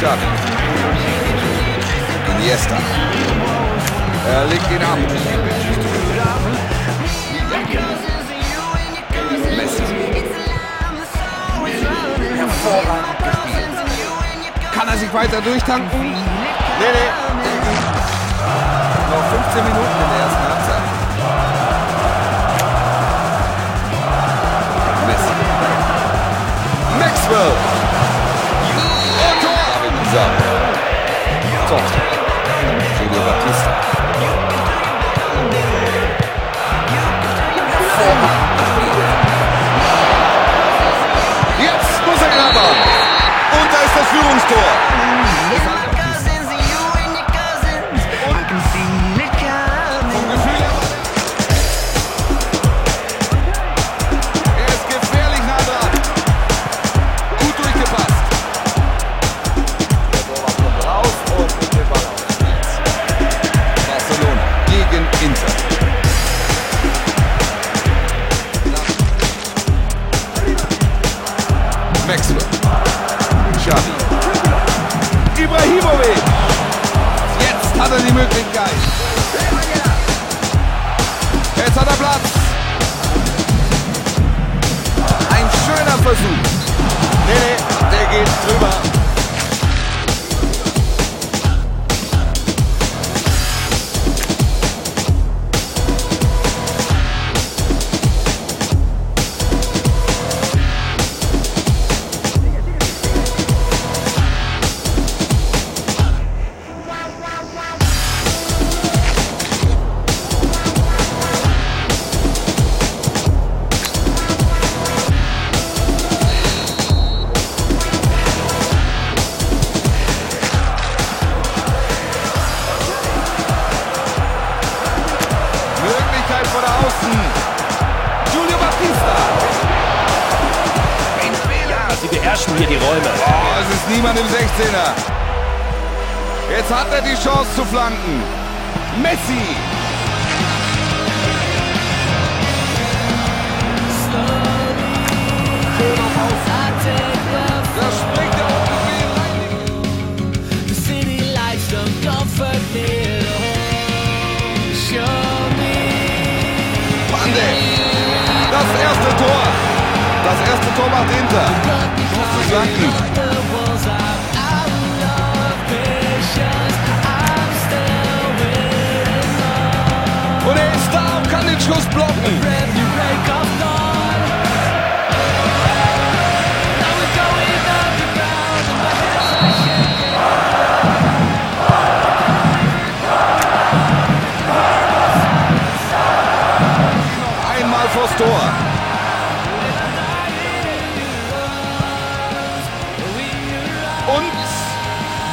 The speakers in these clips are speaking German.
Xavi. Iniesta. Er legt ihn ab. Messi. Kann er sich weiter durchtanken? Nee, nee. Noch 15 Minuten in der ersten Hervorragend Maxwell. Xavi. Ibrahimovic. Jetzt hat er die Möglichkeit. Jetzt hat er Platz. Ein schöner Versuch. Nee, nee, der geht drüber. Beherrschen hier die Räume. Oh, es ist niemand im 16er. Jetzt hat er die Chance zu flanken. Messi. Das erste Tor. Das erste Tor macht Inter. Waiting Und er ist da und kann den Schuss blocken.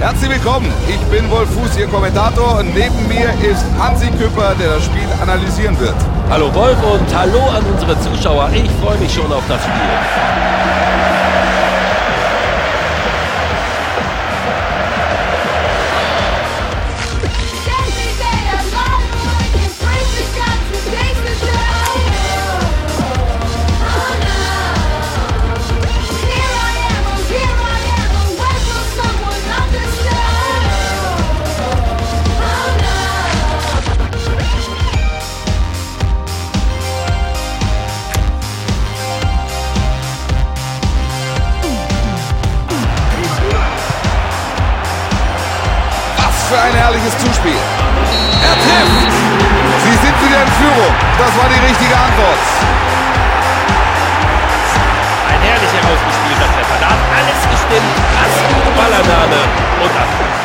Herzlich willkommen, ich bin Wolf Fuß, Ihr Kommentator und neben mir ist Hansi Küpper, der das Spiel analysieren wird. Hallo Wolf und hallo an unsere Zuschauer. Ich freue mich schon auf das Spiel. für ein herrliches Zuspiel. Er trifft. Sie sind wieder in Führung. Das war die richtige Antwort. Ein herrlicher ausgespielter Treffer. Da hat alles gestimmt. Das Ballername und Abschluss.